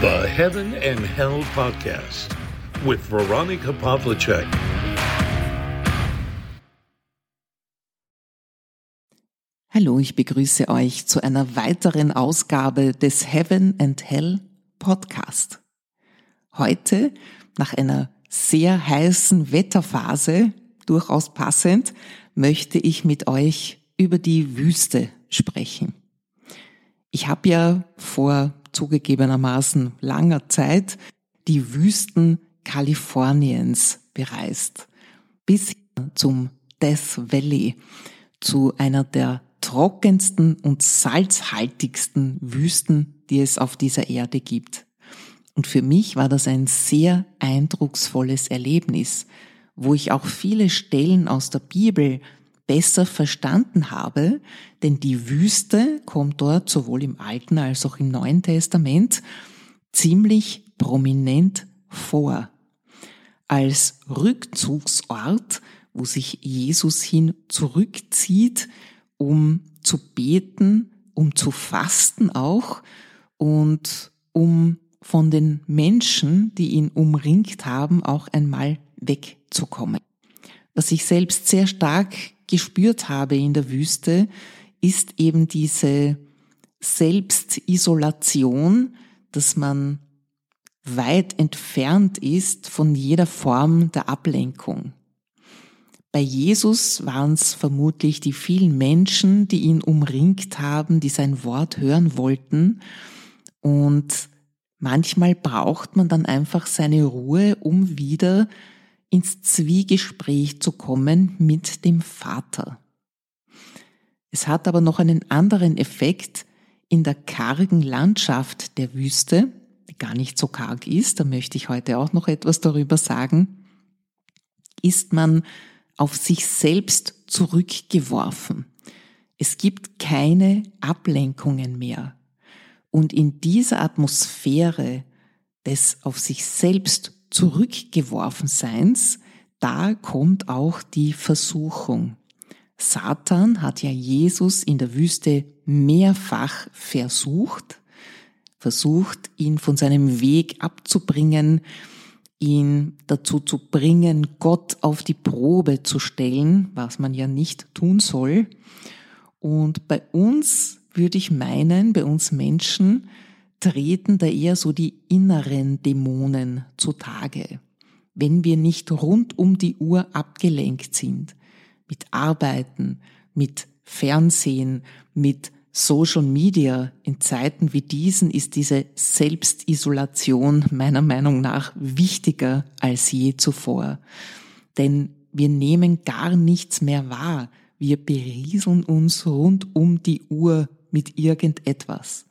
The Heaven and Hell Podcast with Veronica Pavlicek. Hallo, ich begrüße euch zu einer weiteren Ausgabe des Heaven and Hell Podcast. Heute, nach einer sehr heißen Wetterphase, durchaus passend, möchte ich mit euch über die Wüste sprechen. Ich habe ja vor zugegebenermaßen langer Zeit die Wüsten Kaliforniens bereist, bis zum Death Valley, zu einer der trockensten und salzhaltigsten Wüsten, die es auf dieser Erde gibt. Und für mich war das ein sehr eindrucksvolles Erlebnis, wo ich auch viele Stellen aus der Bibel besser verstanden habe, denn die Wüste kommt dort sowohl im Alten als auch im Neuen Testament ziemlich prominent vor. Als Rückzugsort, wo sich Jesus hin zurückzieht, um zu beten, um zu fasten auch und um von den Menschen, die ihn umringt haben, auch einmal wegzukommen. Was ich selbst sehr stark gespürt habe in der Wüste, ist eben diese Selbstisolation, dass man weit entfernt ist von jeder Form der Ablenkung. Bei Jesus waren es vermutlich die vielen Menschen, die ihn umringt haben, die sein Wort hören wollten. Und manchmal braucht man dann einfach seine Ruhe, um wieder ins Zwiegespräch zu kommen mit dem Vater. Es hat aber noch einen anderen Effekt in der kargen Landschaft der Wüste, die gar nicht so karg ist, da möchte ich heute auch noch etwas darüber sagen, ist man auf sich selbst zurückgeworfen. Es gibt keine Ablenkungen mehr. Und in dieser Atmosphäre des auf sich selbst zurückgeworfen Seins, da kommt auch die Versuchung. Satan hat ja Jesus in der Wüste mehrfach versucht, versucht, ihn von seinem Weg abzubringen, ihn dazu zu bringen, Gott auf die Probe zu stellen, was man ja nicht tun soll. Und bei uns würde ich meinen, bei uns Menschen, treten da eher so die inneren Dämonen zutage. Wenn wir nicht rund um die Uhr abgelenkt sind, mit Arbeiten, mit Fernsehen, mit Social Media in Zeiten wie diesen ist diese Selbstisolation meiner Meinung nach wichtiger als je zuvor. Denn wir nehmen gar nichts mehr wahr. Wir berieseln uns rund um die Uhr mit irgendetwas.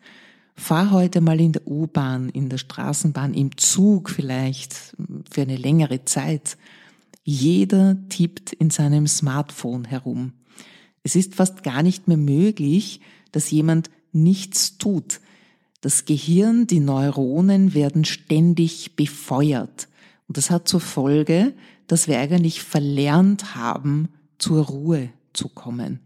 Fahr heute mal in der U-Bahn, in der Straßenbahn, im Zug vielleicht für eine längere Zeit. Jeder tippt in seinem Smartphone herum. Es ist fast gar nicht mehr möglich, dass jemand nichts tut. Das Gehirn, die Neuronen werden ständig befeuert. Und das hat zur Folge, dass wir eigentlich verlernt haben, zur Ruhe zu kommen.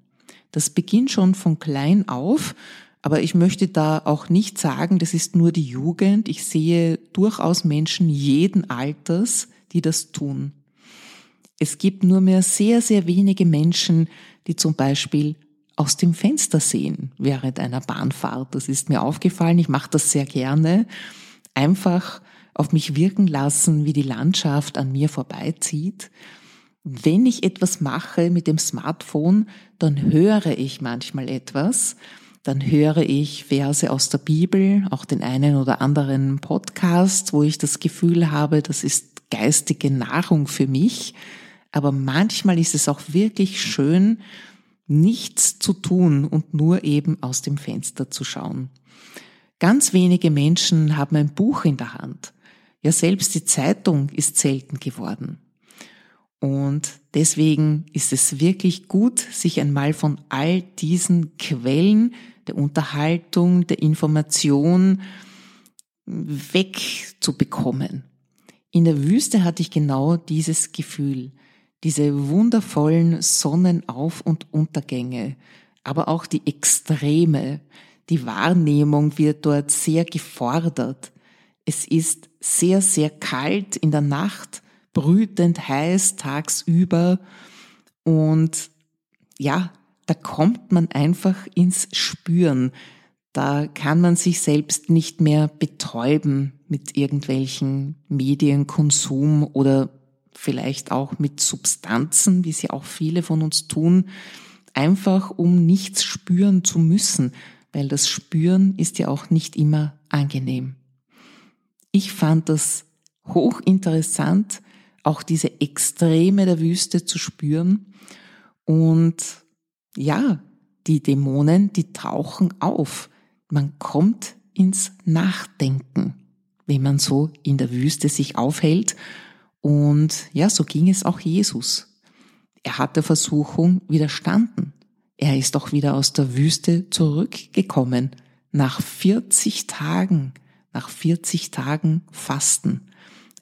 Das beginnt schon von klein auf aber ich möchte da auch nicht sagen, das ist nur die Jugend. Ich sehe durchaus Menschen jeden Alters, die das tun. Es gibt nur mehr sehr, sehr wenige Menschen, die zum Beispiel aus dem Fenster sehen während einer Bahnfahrt. Das ist mir aufgefallen. Ich mache das sehr gerne. Einfach auf mich wirken lassen, wie die Landschaft an mir vorbeizieht. Wenn ich etwas mache mit dem Smartphone, dann höre ich manchmal etwas dann höre ich Verse aus der Bibel, auch den einen oder anderen Podcast, wo ich das Gefühl habe, das ist geistige Nahrung für mich. Aber manchmal ist es auch wirklich schön, nichts zu tun und nur eben aus dem Fenster zu schauen. Ganz wenige Menschen haben ein Buch in der Hand. Ja, selbst die Zeitung ist selten geworden. Und deswegen ist es wirklich gut, sich einmal von all diesen Quellen der Unterhaltung, der Information wegzubekommen. In der Wüste hatte ich genau dieses Gefühl, diese wundervollen Sonnenauf- und Untergänge, aber auch die Extreme. Die Wahrnehmung wird dort sehr gefordert. Es ist sehr, sehr kalt in der Nacht, brütend heiß tagsüber und ja, da kommt man einfach ins Spüren. Da kann man sich selbst nicht mehr betäuben mit irgendwelchen Medienkonsum oder vielleicht auch mit Substanzen, wie sie auch viele von uns tun, einfach um nichts spüren zu müssen, weil das Spüren ist ja auch nicht immer angenehm. Ich fand das hochinteressant, auch diese Extreme der Wüste zu spüren. Und ja, die Dämonen, die tauchen auf. Man kommt ins Nachdenken, wenn man so in der Wüste sich aufhält. Und ja, so ging es auch Jesus. Er hat der Versuchung widerstanden. Er ist auch wieder aus der Wüste zurückgekommen. Nach 40 Tagen, nach 40 Tagen Fasten.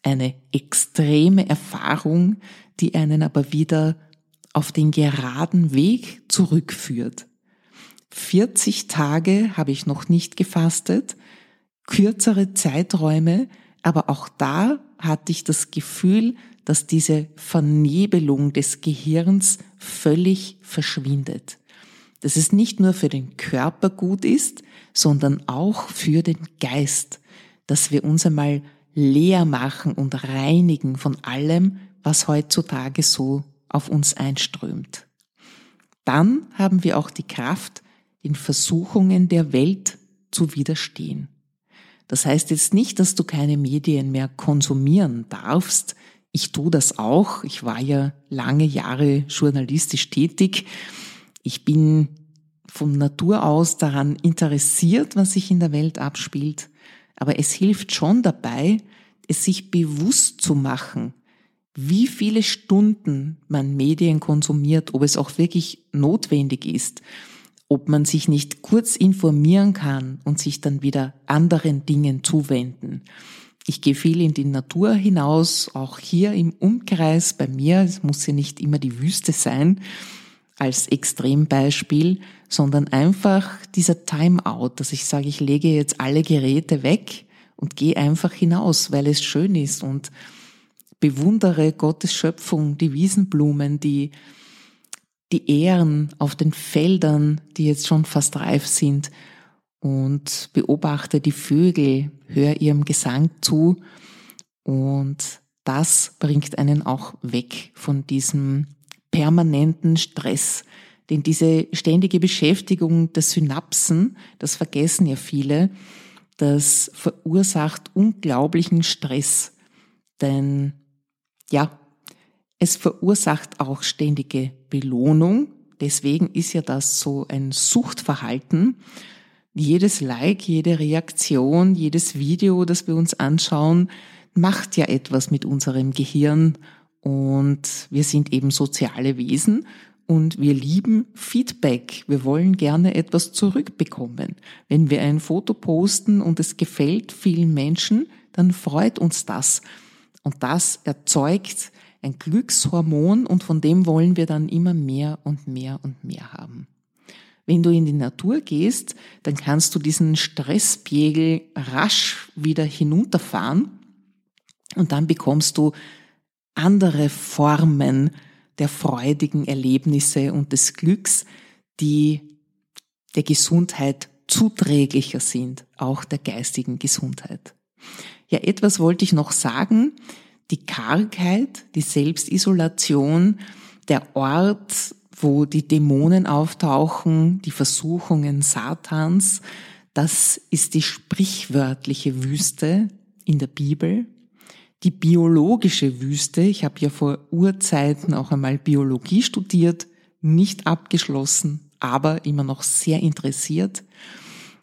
Eine extreme Erfahrung, die einen aber wieder auf den geraden Weg zurückführt. 40 Tage habe ich noch nicht gefastet, kürzere Zeiträume, aber auch da hatte ich das Gefühl, dass diese Vernebelung des Gehirns völlig verschwindet. Dass es nicht nur für den Körper gut ist, sondern auch für den Geist, dass wir uns einmal leer machen und reinigen von allem, was heutzutage so auf uns einströmt. Dann haben wir auch die Kraft, den Versuchungen der Welt zu widerstehen. Das heißt jetzt nicht, dass du keine Medien mehr konsumieren darfst. Ich tue das auch. Ich war ja lange Jahre journalistisch tätig. Ich bin von Natur aus daran interessiert, was sich in der Welt abspielt. Aber es hilft schon dabei, es sich bewusst zu machen, wie viele Stunden man Medien konsumiert, ob es auch wirklich notwendig ist, ob man sich nicht kurz informieren kann und sich dann wieder anderen Dingen zuwenden. Ich gehe viel in die Natur hinaus, auch hier im Umkreis bei mir. Es muss ja nicht immer die Wüste sein als Extrembeispiel, sondern einfach dieser Timeout, dass ich sage, ich lege jetzt alle Geräte weg und gehe einfach hinaus, weil es schön ist und bewundere Gottes Schöpfung, die Wiesenblumen, die, die Ähren auf den Feldern, die jetzt schon fast reif sind und beobachte die Vögel, höre ihrem Gesang zu und das bringt einen auch weg von diesem permanenten Stress, denn diese ständige Beschäftigung der Synapsen, das vergessen ja viele, das verursacht unglaublichen Stress, denn ja, es verursacht auch ständige Belohnung. Deswegen ist ja das so ein Suchtverhalten. Jedes Like, jede Reaktion, jedes Video, das wir uns anschauen, macht ja etwas mit unserem Gehirn und wir sind eben soziale Wesen und wir lieben Feedback. Wir wollen gerne etwas zurückbekommen. Wenn wir ein Foto posten und es gefällt vielen Menschen, dann freut uns das. Und das erzeugt ein Glückshormon und von dem wollen wir dann immer mehr und mehr und mehr haben. Wenn du in die Natur gehst, dann kannst du diesen Stresspegel rasch wieder hinunterfahren und dann bekommst du andere Formen der freudigen Erlebnisse und des Glücks, die der Gesundheit zuträglicher sind, auch der geistigen Gesundheit. Ja, etwas wollte ich noch sagen. Die Kargheit, die Selbstisolation, der Ort, wo die Dämonen auftauchen, die Versuchungen Satans, das ist die sprichwörtliche Wüste in der Bibel. Die biologische Wüste, ich habe ja vor Urzeiten auch einmal Biologie studiert, nicht abgeschlossen, aber immer noch sehr interessiert.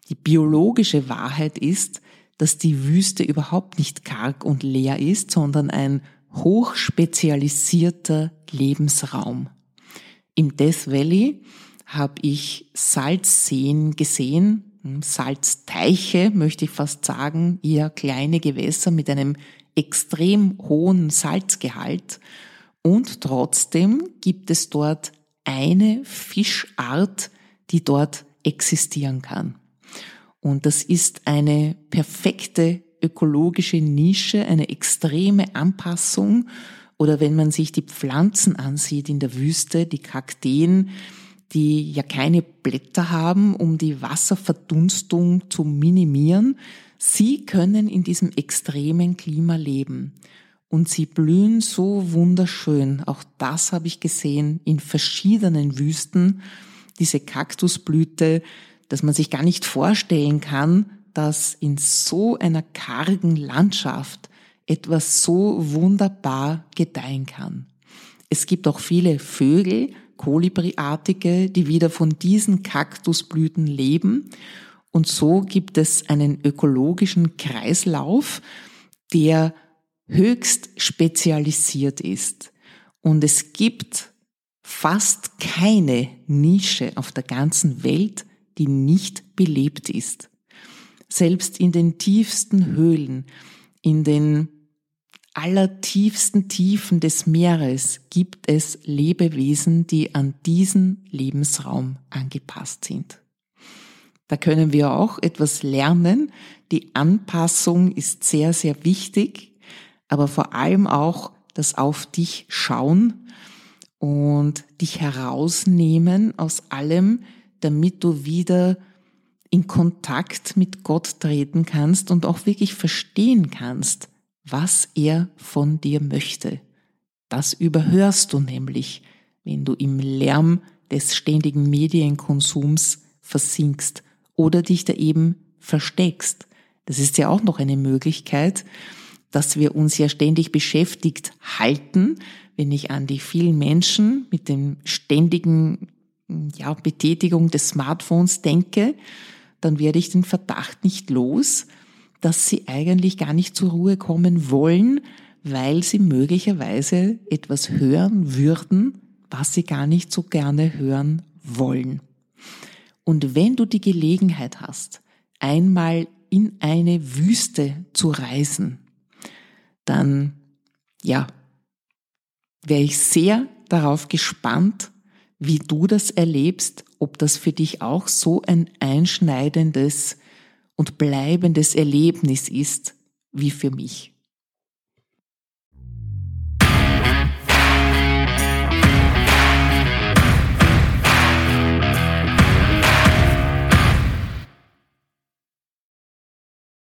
Die biologische Wahrheit ist, dass die Wüste überhaupt nicht karg und leer ist, sondern ein hochspezialisierter Lebensraum. Im Death Valley habe ich Salzseen gesehen, hm, Salzteiche möchte ich fast sagen, eher kleine Gewässer mit einem extrem hohen Salzgehalt und trotzdem gibt es dort eine Fischart, die dort existieren kann. Und das ist eine perfekte ökologische Nische, eine extreme Anpassung. Oder wenn man sich die Pflanzen ansieht in der Wüste, die Kakteen, die ja keine Blätter haben, um die Wasserverdunstung zu minimieren. Sie können in diesem extremen Klima leben. Und sie blühen so wunderschön. Auch das habe ich gesehen in verschiedenen Wüsten. Diese Kaktusblüte, dass man sich gar nicht vorstellen kann, dass in so einer kargen Landschaft etwas so wunderbar gedeihen kann. Es gibt auch viele Vögel, Kolibriartige, die wieder von diesen Kaktusblüten leben. Und so gibt es einen ökologischen Kreislauf, der höchst spezialisiert ist. Und es gibt fast keine Nische auf der ganzen Welt, die nicht belebt ist. Selbst in den tiefsten Höhlen, in den allertiefsten Tiefen des Meeres gibt es Lebewesen, die an diesen Lebensraum angepasst sind. Da können wir auch etwas lernen. Die Anpassung ist sehr, sehr wichtig, aber vor allem auch das auf dich schauen und dich herausnehmen aus allem, damit du wieder in Kontakt mit Gott treten kannst und auch wirklich verstehen kannst, was er von dir möchte. Das überhörst du nämlich, wenn du im Lärm des ständigen Medienkonsums versinkst oder dich da eben versteckst. Das ist ja auch noch eine Möglichkeit, dass wir uns ja ständig beschäftigt halten, wenn ich an die vielen Menschen mit dem ständigen ja, Betätigung des Smartphones denke, dann werde ich den Verdacht nicht los, dass sie eigentlich gar nicht zur Ruhe kommen wollen, weil sie möglicherweise etwas hören würden, was sie gar nicht so gerne hören wollen. Und wenn du die Gelegenheit hast, einmal in eine Wüste zu reisen, dann, ja, wäre ich sehr darauf gespannt, wie du das erlebst, ob das für dich auch so ein einschneidendes und bleibendes Erlebnis ist wie für mich.